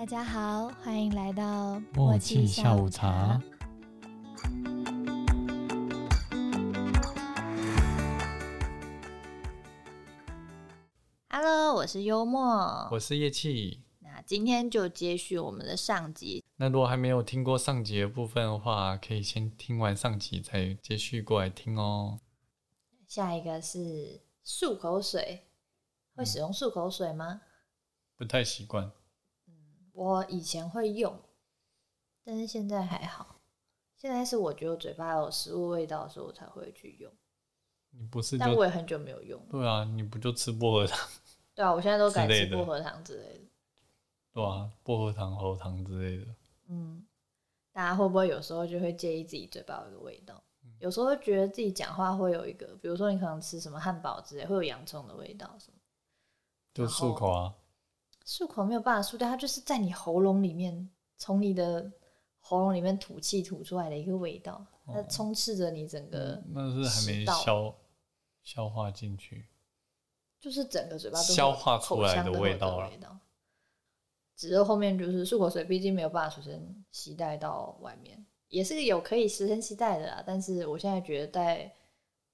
大家好，欢迎来到默契下午茶。Hello，我是幽默。我是叶气。那今天就接续我们的上集，那如果还没有听过上集的部分的话，可以先听完上集再接续过来听哦。下一个是漱口水。会使用漱口水吗？不太习惯，我以前会用，但是现在还好。现在是我觉得我嘴巴有食物味道的时候，我才会去用。你不是但我也很久没有用。对啊？你不就吃薄荷糖 对啊，我现在都改吃薄荷糖之类的。对啊？薄荷糖、喉糖之类的，嗯，大家会不会有时候就会介意自己嘴巴有一个味道？有时候会觉得自己讲话会有一个，比如说你可能吃什么汉堡之类，会有洋葱的味道什么。就漱口啊。漱口没有办法漱掉，它就是在你喉咙里面，从你的喉咙里面吐气吐出来的一个味道，它充斥着你整个，那是还没消消化进去，就是整个嘴巴都消化出来的味道啊这个味道。只是后面就是漱口水，毕竟没有办法随身携带到外面，也是有可以随身携带的啦。但是我现在觉得带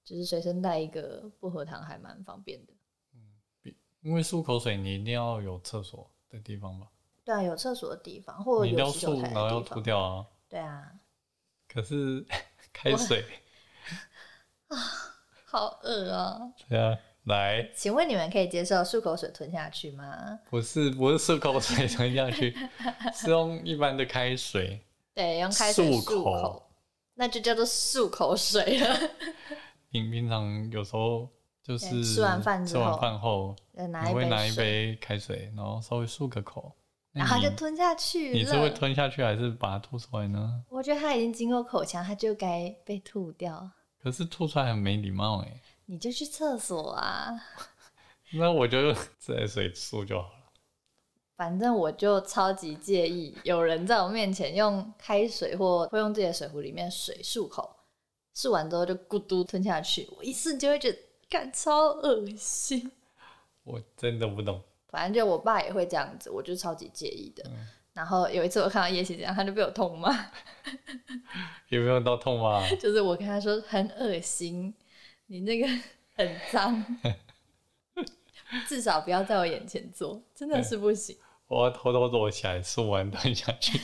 就是随身带一个薄荷糖还蛮方便的。因为漱口水你一定要有厕所的地方吧？对啊，有厕所的地方，或者你一定要者有洗手漱，然后要的地方。吐掉啊。对啊，可是开水，好饿啊！对啊，来。请问你们可以接受漱口水吞下去吗？不是不是漱口水吞下去，是用一般的开水。对，用开水漱漱口那就叫做漱口水了。你平常有时候就是对吃完饭之后吃完饭后，再拿一杯你会拿一，杯开水，然后稍微漱个口。然后就吞下去了。你是会吞下去还是把它吐出来呢？我觉得它已经经过口腔，它就该被吐掉。可是吐出来很没礼貌哎。你就去厕所啊，那我就自来水漱就好了。反正我就超级介意有人在我面前用开水或会用自己的水壶里面水漱口，漱完之后就咕嘟吞下去，我一瞬就会觉得，干超恶心。我真的不懂。反正就我爸也会这样子，我就超级介意的。然后有一次我看到叶希这样，他就被我痛骂，有没有到痛骂？就是我跟他说很恶心，你那个很脏，至少不要在我眼前做，真的是不行。我要偷偷躲起来，说完蹲下去。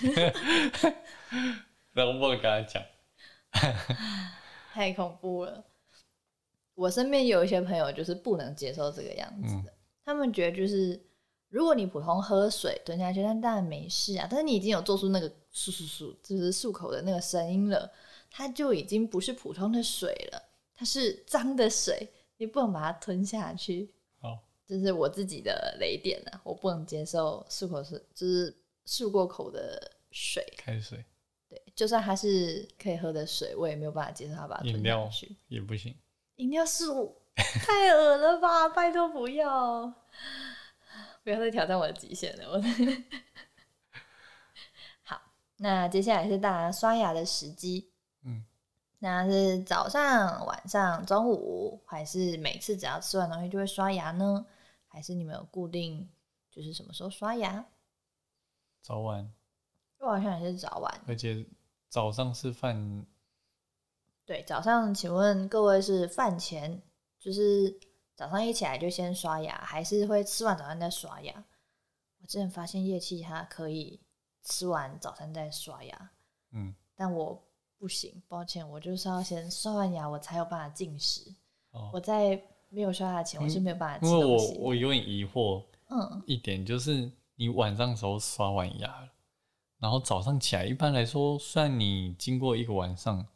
然后我跟他讲，太恐怖了。我身边有一些朋友就是不能接受这个样子的，他们觉得就是如果你普通喝水吞下去，那当然没事啊。但是你已经有做出那个漱漱漱，就是漱口的那个声音了，它就已经不是普通的水了，它是脏的水，你不能把它吞下去。好，这是我自己的雷点啊，我不能接受漱口水，就是漱过口的水。开水、对，就算它是可以喝的水，我也没有办法接受它把它吞下饮料去。也不行。饮料树太恶了吧！拜托不要，不要再挑战我的极限了。我 好，那接下来是大家刷牙的时机。嗯，那是早上、晚上、中午，还是每次只要吃完东西就会刷牙呢？还是你们有固定就是什么时候刷牙？早晚，我好像也是早晚。而且早上吃饭，对，早上请问各位是饭前，就是早上一起来就先刷牙，还是会吃完早餐再刷牙？我之前发现夜气它可以吃完早餐再刷牙，嗯，但我不行，抱歉，我就是要先刷完牙，我才有办法进食。哦我在没有刷牙前，我是没有办法因为我。我有点疑惑嗯，一点，就是你晚上的时候刷完牙了，然后早上起来，一般来说，虽然你经过一个晚上，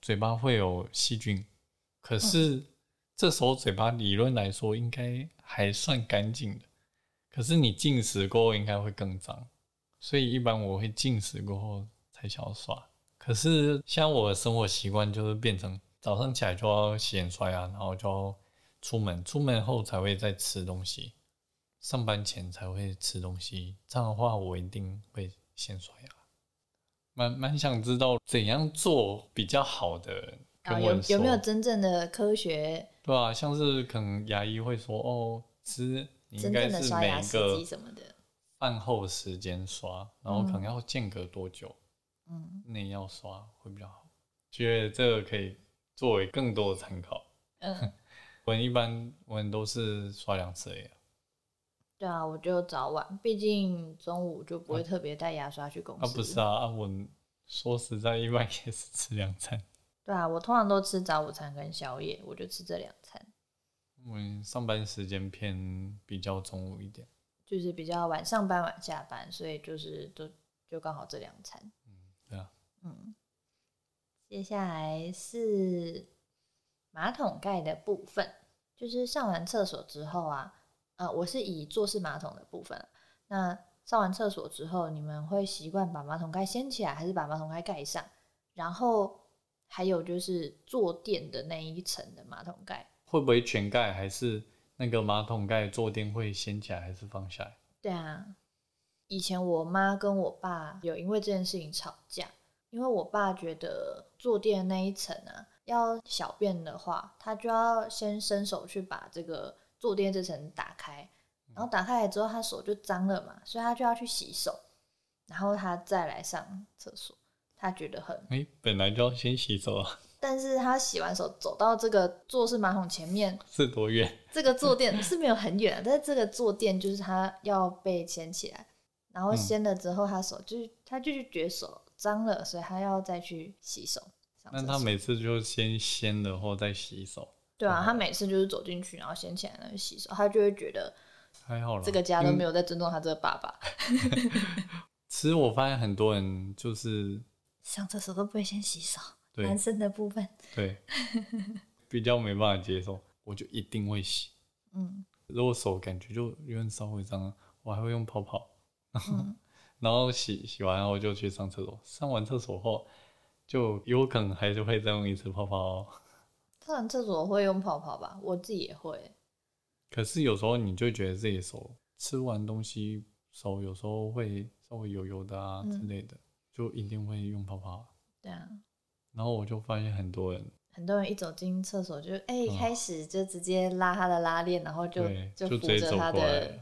嘴巴会有细菌，可是这时候嘴巴理论来说应该还算干净的，可是你进食过后应该会更脏，所以一般我会进食过后才想要刷。可是像我的生活习惯就是变成早上起来就要洗脸刷牙，然后就要出门，出门后才会再吃东西，上班前才会吃东西。这样的话，我一定会先刷牙。蛮蛮想知道怎样做比较好的，啊，有有没有真正的科学对啊，像是可能牙医会说哦，吃你应真该是每一个什么的？饭后时间刷，然后可能要间隔多久，嗯，内要刷会比较好。觉得这个可以作为更多的参考。嗯，我一般我都是刷两次呀。对啊，我就早晚，毕竟中午就不会特别带牙刷去公司。啊，不是啊，我说实在，一般也是吃两餐。对啊，我通常都吃早午餐跟宵夜，我就吃这两餐。我上班时间偏比较中午一点，就是比较晚上班晚下班，所以就是都就刚好这两餐。嗯，对啊。嗯，接下来是马桶盖的部分，就是上完厕所之后啊。呃，我是以坐式马桶的部分。那上完厕所之后，你们会习惯把马桶盖掀起来，还是把马桶盖盖上？然后还有就是坐垫的那一层的马桶盖，会不会全盖？还是那个马桶盖坐垫会掀起来，还是放下来？对啊，以前我妈跟我爸有因为这件事情吵架，因为我爸觉得坐垫那一层啊，要小便的话，他就要先伸手去把这个。坐垫这层打开，然后打开来之后，他手就脏了嘛，所以他就要去洗手，然后他再来上厕所。他觉得很哎，本来就要先洗手啊。但是他洗完手走到这个坐式马桶前面 是多远？这个坐垫是没有很远，但是这个坐垫就是他要被掀起来，然后掀了之后，他手就是他就是觉得手脏了，所以他要再去洗手。那他每次就先掀了后再洗手。对啊，他每次就是走进去，然后掀起来那个洗手，他就会觉得还好了。这个家都没有在尊重他这个爸爸。其实我发现很多人就是上厕所都不会先洗手，男生的部分对比较没办法接受，我就一定会洗。嗯，如果手感觉就有点稍微脏，我还会用泡泡，然后洗洗完后就去上厕所。上完厕所后，就有可能还是会再用一次泡泡。上完厕所会用泡泡吧，我自己也会。可是有时候你就觉得自己手吃完东西手有时候会稍微油油的啊之类的，就一定会用泡泡。对啊。然后我就发现很多人，很多人一走进厕所就哎开始就直接拉他的拉链，然后就就扶着他的，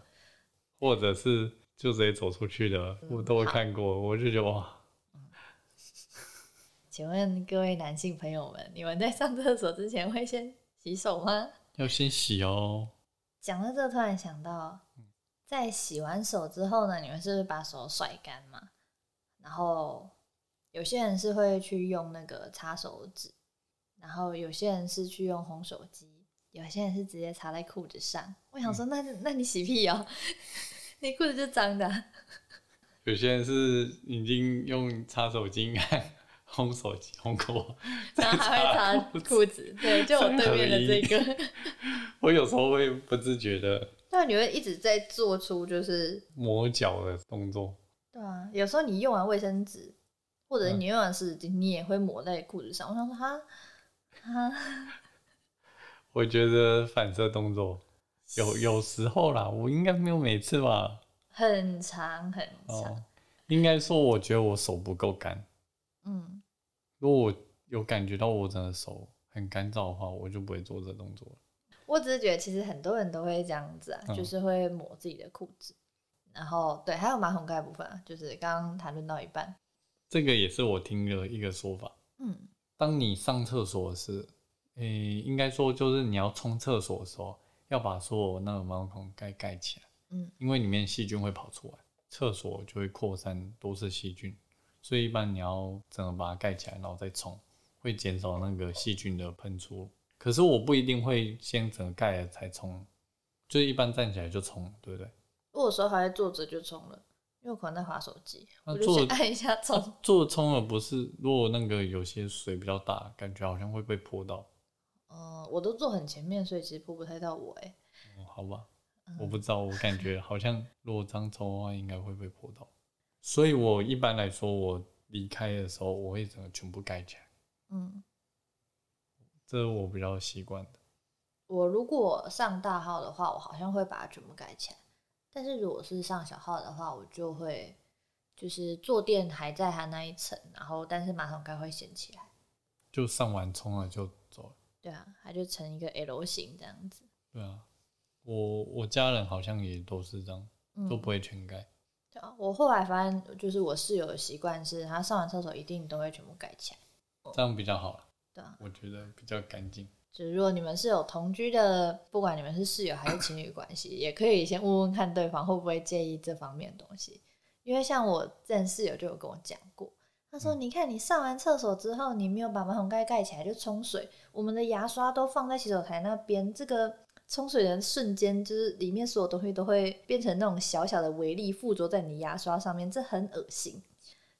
或者是就直接走出去的，我都会看过，我就觉得哇。请问各位男性朋友们，你们在上厕所之前会先洗手吗？要先洗哦。讲到这，突然想到，在洗完手之后呢，你们是不是把手甩干嘛？然后有些人是会去用那个擦手纸，然后有些人是去用烘手机，有些人是直接擦在裤子上。我想说，那那你洗屁哦，你裤子就脏的。有些人是已经用擦手巾烘手机，烘过，然后还会擦裤子，对，就我对面的这个。我有时候会不自觉的，那，你会一直在做出就是磨脚的动作。对啊，有时候你用完卫生纸，或者你用完湿纸巾，你也会抹在裤子上。我想说，哈，哈，我觉得反射动作有有时候啦，我应该没有每次吧。很长很长，应该说，我觉得我手不够干。嗯，如果我有感觉到我整个手很干燥的话，我就不会做这动作了。我只是觉得，其实很多人都会这样子啊，就是会抹自己的裤子。然后，对，还有马桶盖部分啊，就是刚刚谈论到一半，这个也是我听的一个说法。嗯，当你上厕所时，诶，应该说就是你要冲厕所的时候，要把所有那个马桶盖盖起来。嗯，因为里面细菌会跑出来，厕所就会扩散，都是细菌。所以一般你要整个把它盖起来，然后再冲，会减少那个细菌的喷出。可是我不一定会先整个盖了才冲，就一般站起来就冲，对不对？如果说还在坐着就冲了，因为我可能在划手机，我就先按一下冲。坐冲了不是？如果那个有些水比较大，感觉好像会被泼到。哦，我都坐很前面，所以其实泼不太到我哎。哦，好吧，我不知道，我感觉好像如果这样冲的话，应该会被泼到。所以，我一般来说，我离开的时候，我会整个全部盖起来。嗯，这是我比较习惯的。我如果上大号的话，我好像会把它全部盖起来。但是如果是上小号的话，我就会就是坐垫还在它那一层，然后但是马桶盖会掀起来。就上完冲了就走了。对啊，它就成一个 L 型这样子。对啊，我我家人好像也都是这样，都不会全盖。对啊，我后来发现，就是我室友的习惯是，他上完厕所一定都会全部盖起来。这样比较好了。对啊，我觉得比较干净。就是如果你们是有同居的，不管你们是室友还是情侣关系，也可以先问问看对方会不会介意这方面的东西。因为像我之前室友就有跟我讲过，他说：“你看你上完厕所之后，你没有把马桶盖盖起来就冲水，我们的牙刷都放在洗手台那边，这个冲水的瞬间，就是里面所有东西都会变成那种小小的微粒附着在你牙刷上面，这很恶心。”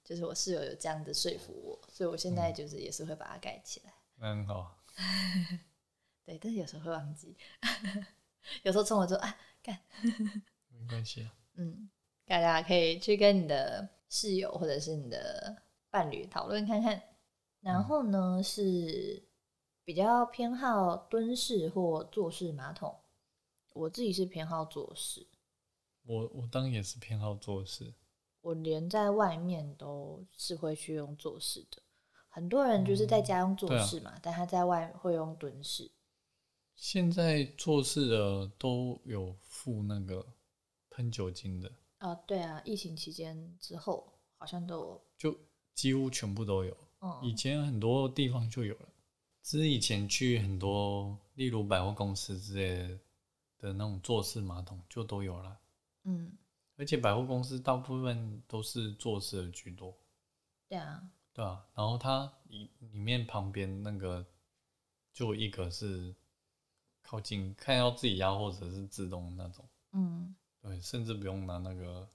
就是我室友有这样的说服我，所以我现在就是也是会把它盖起来。很好。对，但是有时候会忘记，有时候冲了之后啊，干，没关系啊。嗯，大家可以去跟你的室友或者是你的伴侣讨论看看。然后呢，是比较偏好蹲式或坐式马桶。我自己是偏好坐式。我我当然也是偏好坐式。我连在外面都是会去用坐式的。很多人就是在家用坐式嘛，但他在外会用蹲式。现在坐式的都有附那个喷酒精的啊，对啊，疫情期间之后好像都有，就几乎全部都有。嗯，以前很多地方就有了，只是以前去很多，例如百货公司之类的那种坐式马桶就都有了。嗯，而且百货公司大部分都是坐式的居多。对啊。对啊，然后它里里面旁边那个就一个是靠近看要自己压或者是自动那种，嗯，对，甚至不用拿那个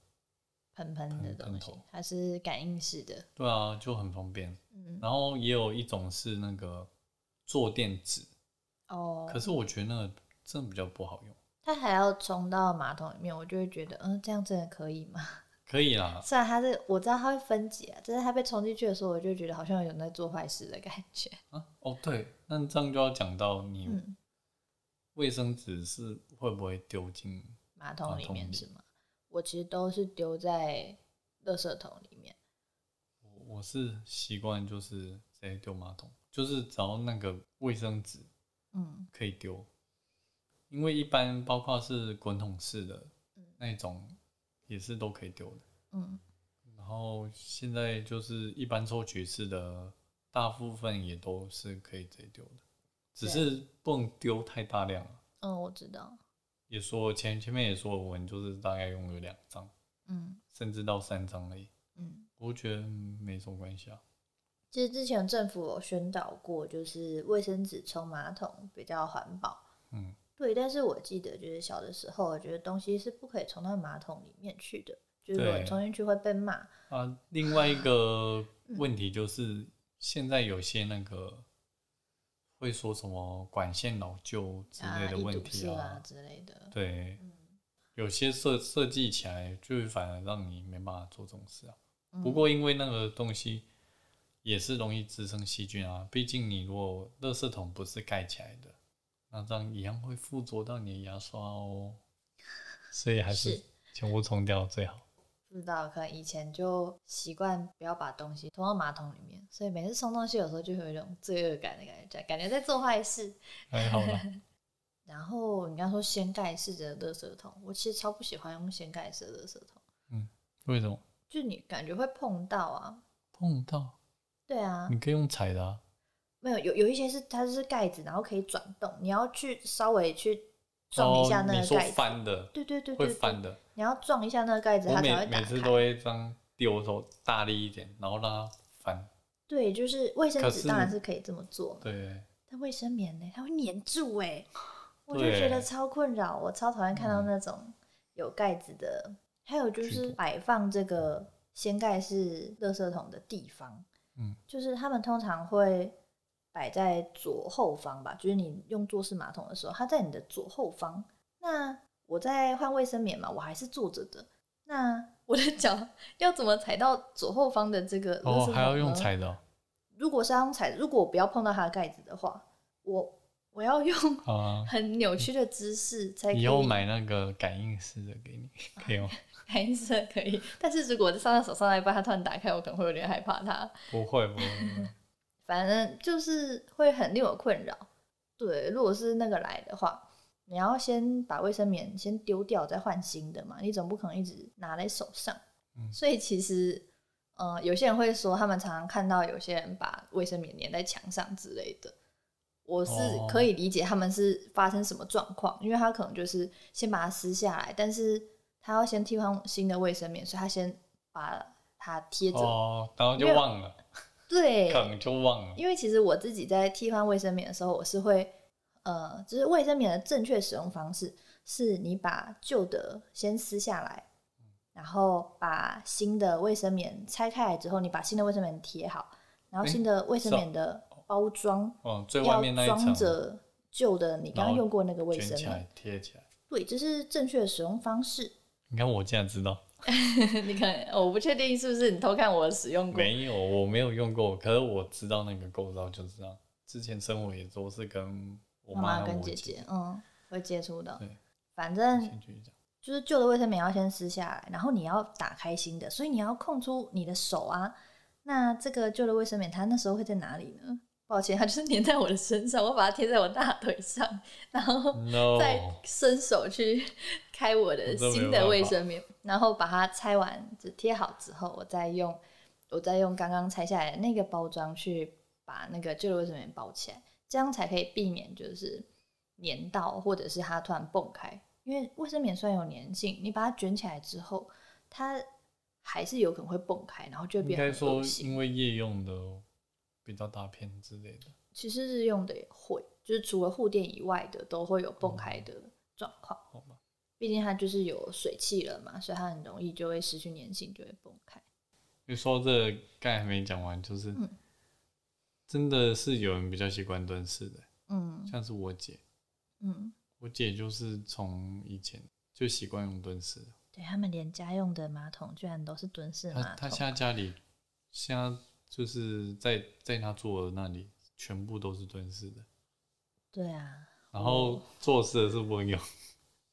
喷喷的东西，它是感应式的，对啊，就很方便。嗯，然后也有一种是那个坐垫纸，哦，可是我觉得那个真的比较不好用，它还要冲到马桶里面，我就会觉得，嗯，这样真的可以吗？可以啦，虽然它是我知道它会分解，但是它被冲进去的时候，我就觉得好像有在做坏事的感觉。啊，哦，对，那这样就要讲到你卫生纸是会不会丢进马桶里面是吗？我其实都是丢在垃圾桶里面。我我是习惯就是直接丢马桶，就是找那个卫生纸，嗯，可以丢，因为一般包括是滚筒式的那种。也是都可以丢的，嗯，然后现在就是一般抽取式的，大部分也都是可以直接丢的，只是不能丢太大量了嗯，我知道。也说前前面也说，我们就是大概用了两张，嗯，甚至到三张而已，嗯，我觉得没什么关系啊。其实之前政府有宣导过，就是卫生纸冲马桶比较环保，嗯。对，但是我记得就是小的时候，我觉得东西是不可以冲到马桶里面去的，就是冲进去会被骂。啊，另外一个 问题就是现在有些那个会说什么管线老旧之类的问题啊之类的。对，有些设设计起来就反而让你没办法做这种事啊。不过因为那个东西也是容易滋生细菌啊，毕竟你如果垃圾桶不是盖起来的。那这样一样会附着到你的牙刷哦，所以还是全部冲掉最好。不知道，可能以前就习惯不要把东西冲到马桶里面，所以每次冲东西有时候就会有一种罪恶感的感觉，感觉在做坏事。还好了。然后你刚说掀盖式的垃圾桶，我其实超不喜欢用掀盖式的垃圾桶。嗯，为什么？就你感觉会碰到啊？碰到？对啊。你可以用踩的啊。没有，有有一些是它是盖子，然后可以转动，你要去稍微去撞一下那个盖子。翻的，对对对，会翻的。你要撞一下那个盖子，它才会。每次都会这样丢的时候大力一点，然后让它翻。对，就是卫生纸当然是可以这么做。对。但卫生棉呢？它会粘住哎，我就觉得超困扰，我超讨厌看到那种有盖子的。还有就是摆放这个掀盖式垃圾桶的地方，嗯，就是他们通常会。摆在左后方吧，就是你用坐式马桶的时候，它在你的左后方。那我在换卫生棉嘛，我还是坐着的。那我的脚要怎么踩到左后方的这个？哦，还要用踩的。如果是用踩，如果我不要碰到它的盖子的话，我我要用很扭曲的姿势才。以后买那个感应式的给你，可以吗？感应式可以，但是如果我上在手上那一半，它突然打开，我可能会有点害怕它。不会，不会。反正就是会很令我困扰。对，如果是那个来的话，你要先把卫生棉先丢掉，再换新的嘛。你总不可能一直拿在手上。嗯所以其实，呃，有些人会说，他们常常看到有些人把卫生棉粘在墙上之类的。我是哦可以理解他们是发生什么状况，因为他可能就是先把它撕下来，但是他要先替换新的卫生棉，所以他先把它贴着。哦，然后就忘了，对，可能就忘了。因为其实我自己在替换卫生棉的时候，我是会，呃，就是卫生棉的正确使用方式是你把旧的先撕下来，然后把新的卫生棉拆开来之后，你把新的卫生棉贴好，然后新的卫生棉的包装哦，最外要面那一装层着旧的你刚刚用过那个卫生棉。贴起来。对，这是正确的使用方式。你看我竟然知道，你看，我不确定是不是你偷看我使用过。没有，我没有用过，可是我知道那个构造就是这样。之前生活也都是跟我妈跟姐姐，嗯，会接触的对。反正。就是旧的卫生棉要先撕下来，然后你要打开新的，所以你要空出你的手啊。那这个旧的卫生棉它那时候会在哪里呢？抱歉，它就是粘在我的身上，我把它贴在我大腿上，然后再伸手去开我的新的卫生棉，然后把它拆完，就贴好之后，我再用我再用刚刚拆下来的那个包装去把那个旧的卫生棉包起来，这样才可以避免就是粘到或者是它突然蹦开。因为卫生棉虽然有粘性，你把它卷起来之后，它还是有可能会蹦开，然后就变得很该说。因为夜用的比较大片之类的。其实日用的也会，就是除了护垫以外的都会有崩开的状况。好吧，毕竟它就是有水汽了嘛，所以它很容易就会失去粘性，就会崩开。你说这个刚才还没讲完，就是、嗯真的是有人比较习惯蹲式的，嗯像是我姐，嗯，我姐就是从以前就习惯用蹲式的。对他们连家用的马桶居然都是蹲式马桶，她她现在家里，现在就是在在他坐的那里，全部都是蹲式的，对啊，然后坐式的是不能用，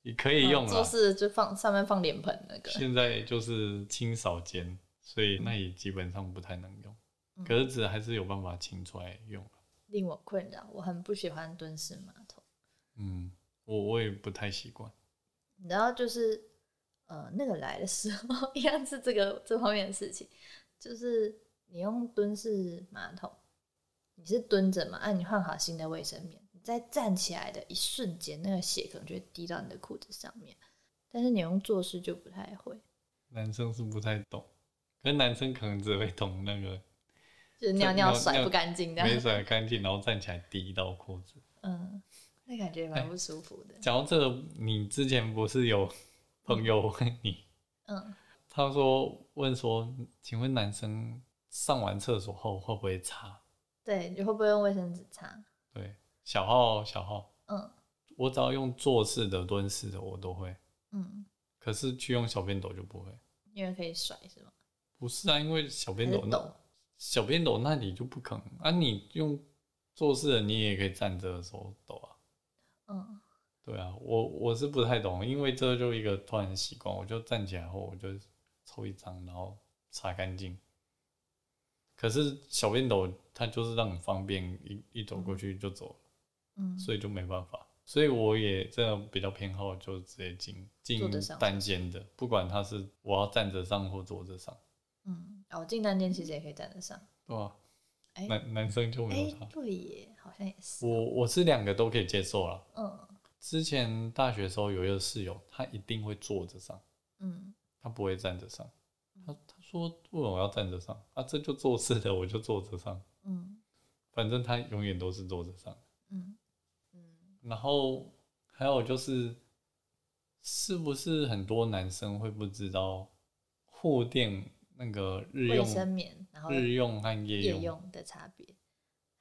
也可以用嗯啦。做事就放上面放脸盆那个，现在就是清扫间，所以那也基本上不太能用，嗯可是纸还是有办法清出来用。令我困扰。我很不喜欢蹲式马桶，嗯，我我也不太习惯。然后，就是呃那个来的时候，一样是这个这方面的事情，就是你用蹲式马桶，你是蹲着嘛，啊，你换好新的卫生棉，你在站起来的一瞬间，那个血可能就会滴到你的裤子上面，但是你用坐式就不太会，男生是不太懂，可是男生可能只会懂那个就是尿尿甩不干净这没，甩干净，然后站起来滴到裤子。嗯，那感觉蛮不舒服的，讲到这个，你之前不是有朋友问你，嗯，他说问说，请问男生上完厕所后会不会擦？对，你会不会用卫生纸擦？对，小号小号，嗯我只要用坐式的、蹲式的我都会，嗯，可是去用小便斗就不会。因为可以甩是吗？不是啊，因为小便斗那？小便斗那里就不可能啊，你用坐式的你也可以站着的时候抖啊。嗯对啊，我我是不太懂，因为这就一个突然的习惯，我就站起来后我就抽一张，然后擦干净。可是小便斗它就是让你方便，一一走过去就走了，嗯，所以就没办法。所以我也真的比较偏好就直接进进单间的，不管它是我要站着上或坐着上，嗯，哦，进单间其实也可以站着上。对吧、哎男男生就没有哎差，。对耶，好像也是。我我是两个都可以接受了。嗯之前大学的时候有一个室友，他一定会坐着上，嗯他不会站着上。他他说为什么要站着上啊？这就坐式的，我就坐着上，嗯反正他永远都是坐着上。嗯嗯，然后还有就是，是不是很多男生会不知道护垫那个日卫用、生棉，然后日用和夜用，夜用的差别，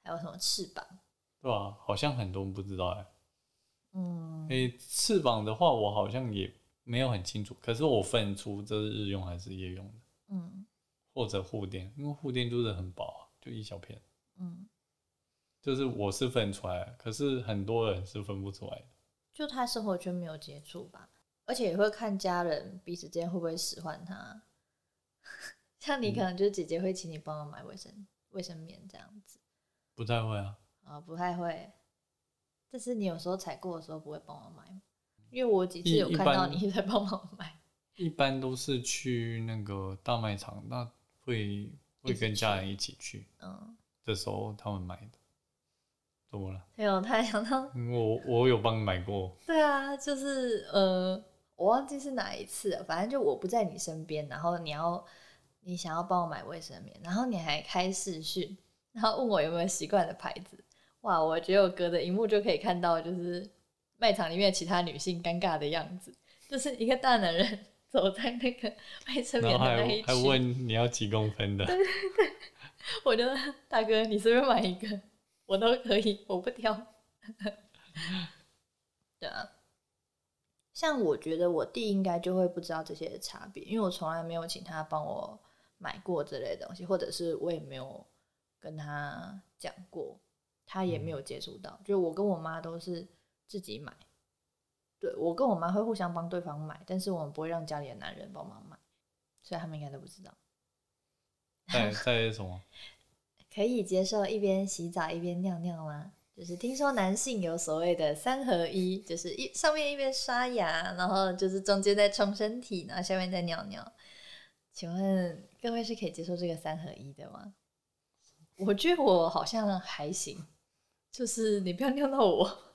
还有什么翅膀？对啊、好像很多人不知道哎、嗯诶、翅膀的话，我好像也没有很清楚，可是我分出这是日用还是夜用的，嗯或者护垫，因为护垫就是很薄啊，就一小片，嗯，就是我是分出来的，可是很多人是分不出来的。就他生活圈没有接触吧，而且也会看家人彼此之间会不会使唤他。像你可能就是姐姐会请你帮我买卫生卫生棉这样子不太会啊，啊、不太会。但是你有时候采购的时候不会帮我买吗，因为我几次有看到你 在帮忙买。一般都是去那个大卖场，那会会跟家人一起去，嗯，这时候他们买的。怎么了？没有，他想到，嗯我我有帮你买过，对啊，就是呃，我忘记是哪一次了，反正就我不在你身边，然后你要你想要帮我买卫生棉，然后你还开视讯，然后问我有没有习惯的牌子，哇，我觉得我隔着荧幕就可以看到，就是卖场里面其他女性尴尬的样子，就是一个大男人走在那个 卫生然后还棉的那一还区，问你要几公分的，我就大哥，你随便买一个，我都可以，我不挑。对啊，像我觉得我弟应该就会不知道这些差别，因为我从来没有请他帮我买过这类东西，或者是我也没有跟他讲过，他也没有接触到。就我跟我妈都是自己买，对我跟我妈会互相帮对方买，但是我们不会让家里的男人帮忙买，所以他们应该都不知道。在在什么？可以接受一边洗澡一边尿尿吗？就是听说男性有所谓的三合一，就是一上面一边刷牙，然后就是中间在冲身体，然后下面再尿尿。请问各位是可以接受这个三合一的吗？我觉得我好像还行，就是你不要尿到我，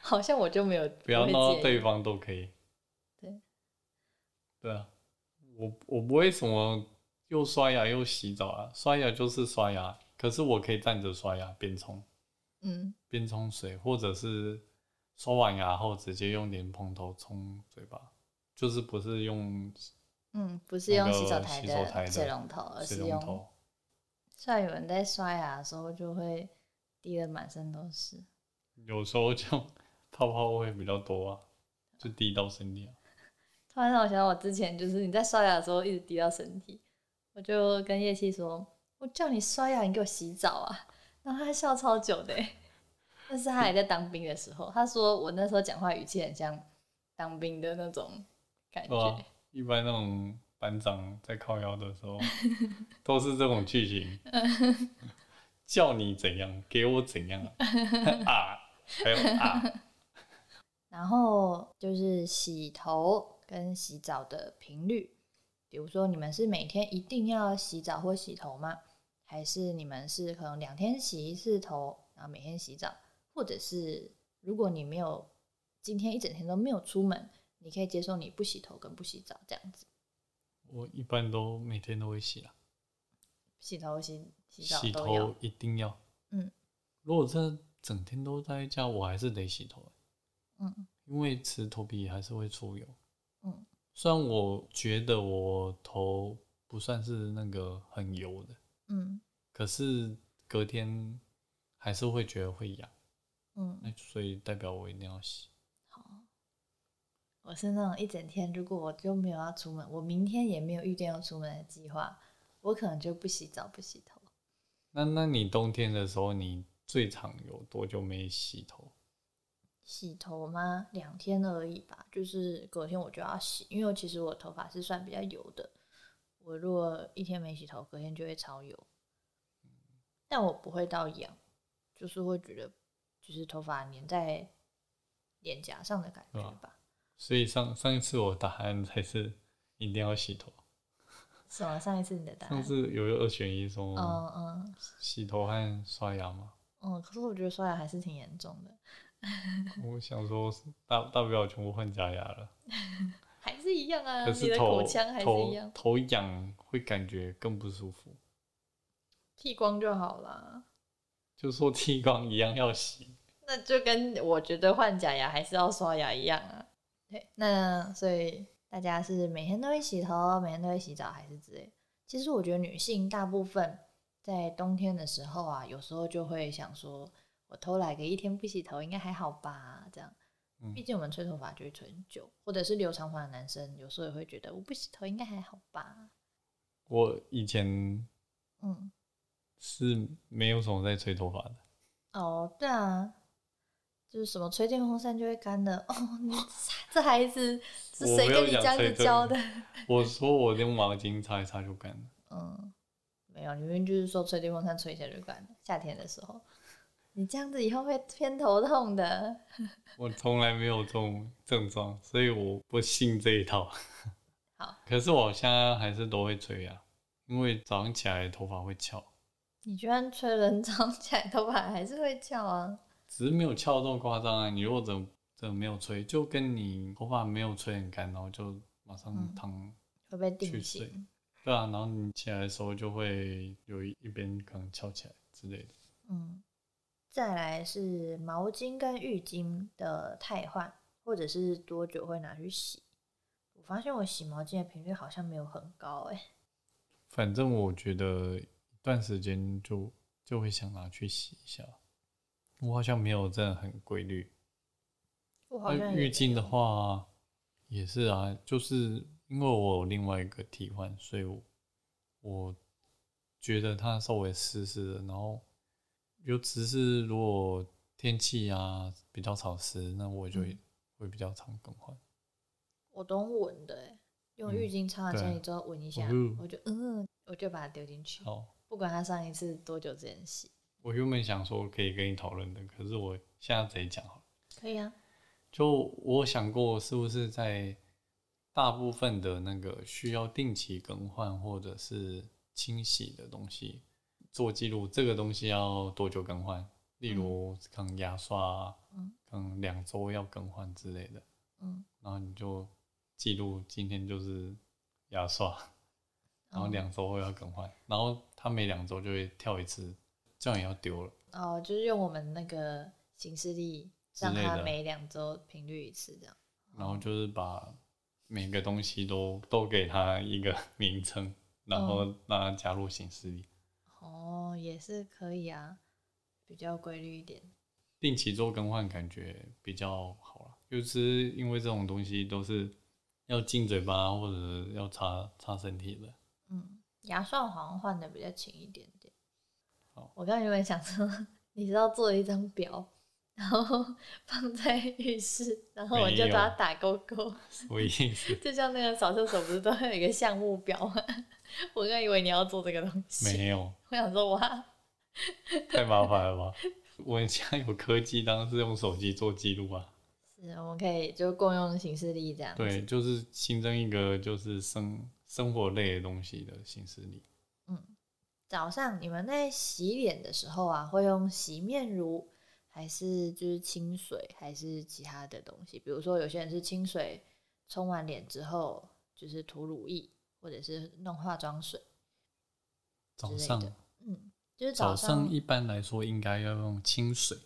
好像我就没有 不要闹到对方都可以。对，对啊，我我不会什么又刷牙又洗澡啊，刷牙就是刷牙，可是我可以站着刷牙边冲嗯边冲水，或者是刷完牙后直接用莲蓬头冲嘴巴，就是不是用嗯，不是用洗手台的水龙头，而是用龙头。像有人在刷牙的时候就会滴的满身都是。有时候就泡泡会比较多啊，就滴到身体啊。突然让我想到我之前就是你在刷牙的时候一直滴到身体，我就跟叶希说：“我叫你刷牙，你给我洗澡啊！”然后他笑超久的欸，但是他还在当兵的时候，他说我那时候讲话语气很像当兵的那种感觉。？一般那种班长在靠腰的时候，都是这种剧情，叫你怎样，给我怎样啊，还有啊，然后就是洗头跟洗澡的频率，比如说你们是每天一定要洗澡或洗头吗？还是你们是可能两天洗一次头，然后每天洗澡，或者是如果你没有今天一整天都没有出门，你可以接受你不洗头跟不洗澡这样子，我一般都每天都会洗啦，洗头洗洗澡洗头。一定要。嗯，如果这整天都在家，我还是得洗头欸，嗯因为其实头皮还是会出油。嗯虽然我觉得我头不算是那个很油的，嗯可是隔天还是会觉得会痒，嗯，那所以代表我一定要洗。好。我是那种一整天，如果我就没有要出门，我明天也没有预定要出门的计划，我可能就不洗澡不洗头。那那你冬天的时候，你最长有多久没洗头？洗头吗？两天而已吧，就是隔天我就要洗，因为其实我头发是算比较油的，我如果一天没洗头，隔天就会超油，但我不会到痒，就是会觉得就是头发粘在脸颊上的感觉啊吧。所以上上一次我答案才是一定要洗头。什么？上一次你的答案？上次有一个二选一说嗯嗯洗头和刷牙吗，嗯，可是我觉得刷牙还是挺严重的，我想说大大不了全部换假牙了，还是一样啊，可你的口腔还是头一样，头痒会感觉更不舒服，剃光就好啦。就说剃光一样要洗。那就跟我觉得换假牙还是要刷牙一样啊。对，那所以大家是每天都会洗头，每天都会洗澡，还是之类？其实我觉得女性大部分在冬天的时候啊，有时候就会想说，我偷来个一天不洗头应该还好吧？这样，嗯毕竟我们吹头发就会吹很久，或者是留长发的男生，有时候也会觉得我不洗头应该还好吧？我以前嗯，是没有什么在吹头发的，哦，对啊，就是什么吹电风扇就会干的哦。你这孩子 是谁跟你这样子教的？我说我用毛巾擦一擦就干了。嗯，没有，你明明就是说吹电风扇吹一下就干了。夏天的时候，你这样子以后会偏头痛的。我从来没有这种症状，所以我不信这一套。好，可是我现在还是都会吹啊，因为早上起来头发会翘，你居然吹人早上起来头发还是会翘啊？只是没有翘这么夸张啊。你如果真的真的没有吹，就跟你头发没有吹很干，然后就马上嗯烫，会被定去型睡。对啊，然后你起来的时候就会有一一边可能翘起来之类的。嗯，再来是毛巾跟浴巾的汰换，或者是多久会拿去洗。我发现我洗毛巾的频率好像没有很高哎、反正我觉得一段时间就就会想拿去洗一下。我好像没有真的很规律。我好那像浴巾的有，话也是啊，就是因为我有另外一个替换，所以我我觉得它稍微湿湿的，然后尤其是如果天气啊比较潮湿，那我就会、嗯会比较常更换。我都闻的哎、用嗯浴巾擦完对身体之后闻一下，嗯我就嗯，我就把它丢进去，好，不管它上一次多久之前洗，我原本想说可以跟你讨论的，可是我现在直接讲好了。可以啊。就我想过，是不是在大部分的那个需要定期更换或者是清洗的东西做记录，这个东西要多久更换？例如可能牙刷啊，嗯可能两周要更换之类的，嗯，然后你就记录今天就是牙刷，然后哦两周后要更换，然后它每两周就会跳一次，这样也要丢了。哦，就是用我们那个行事历，之类的让它每两周频率一次这样。然后就是把每个东西都都给它一个 名称，然后让它加入形式里。哦，也是可以啊，比较规律一点。定期做更换感觉比较好了，就是因为这种东西都是要进嘴巴或者要擦擦身体的。嗯，牙刷好像换的比较勤一点点好。我刚刚原本想说，你知道做了一张表，然后 放在浴室，然后我就把它打勾勾，什么意思？就像那个扫厕所不是都会有一个项目表吗？我刚以为你要做这个东西，没有，我想说哇，太麻烦了吧？我们现在有科技，当然是用手机做记录啊。是我们可以就共用形式力这样子。对，就是新增一个就是生生活类的东西的形式力。嗯。早上你们在洗脸的时候啊，会用洗面乳，还是就是清水，还是其他的东西？比如说有些人是清水冲完脸之后，就是涂乳液，或者是弄化妆水之类早上的。嗯，就是早上上一般来说应该要用清水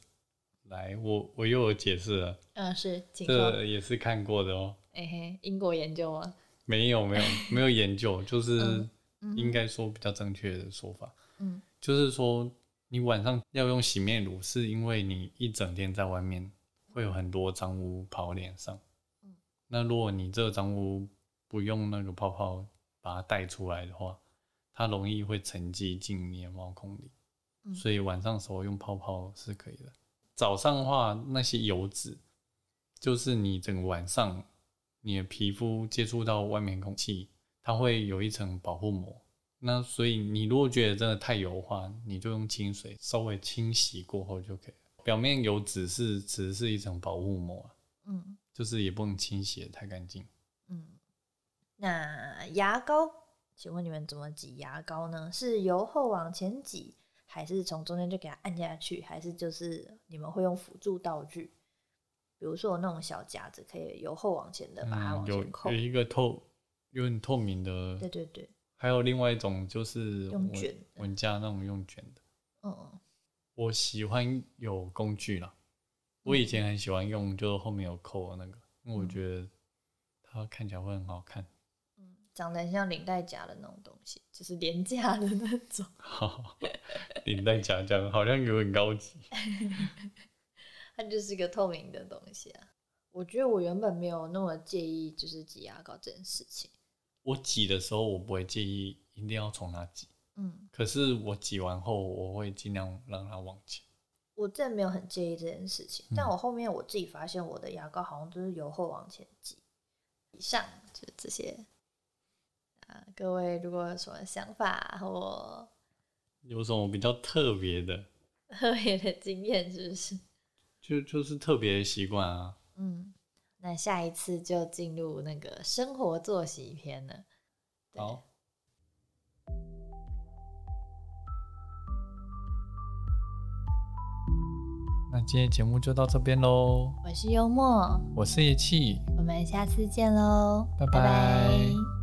来，我我又有解释了，嗯是。这也是看过的哦。哎、嘿，英国研究啊，没有没有没有研究，就是应该说比较正确的说法，嗯就是说你晚上要用洗面乳，是因为你一整天在外面会有很多脏污跑脸上。嗯那如果你这个脏污不用那个泡泡把它带出来的话，它容易会沉积进你的毛孔里。嗯所以晚上时候用泡泡是可以的。早上的话，那些油脂就是你整个晚上你的皮肤接触到外面空气，它会有一层保护膜。那所以你如果觉得真的太油的话，你就用清水稍微清洗过后就可以了。表面油脂是只是一层保护膜啊，嗯就是也不能清洗的太干净。嗯。那牙膏，请问你们怎么挤牙膏呢？是由后往前挤，还是从中间就给它按下去，还是就是你们会用辅助道具？比如说有那种小夹子，可以由后往前的把它往前扣。有一个透有点透明的，对对对，还有另外一种就是我用卷的我们家那种用卷的。嗯嗯我喜欢有工具啦。我以前很喜欢用，就是后面有扣的那个，因为我觉得它看起来会很好看。嗯，长得很像领带夹的那种东西，就是廉价的那种。领带夹这样好像有点高级。它就是一个透明的东西啊。我觉得我原本没有那么介意，就是挤牙膏这件事情。我挤的时候，我不会介意一定要从哪挤，嗯，可是我挤完后，我会尽量让它往前。我真的没有很介意这件事情，嗯但我后面我自己发现我的牙膏好像都是由后往前挤。以上就是这些啊，各位如果有什么想法或有什么比较特别的，特别的经验，是不是？就就是特别的习惯啊。嗯，那下一次就进入那个生活作息篇了。好，那今天节目就到这边喽。我是幽默，我是叶气，我们下次见喽，拜。拜拜